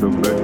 the best.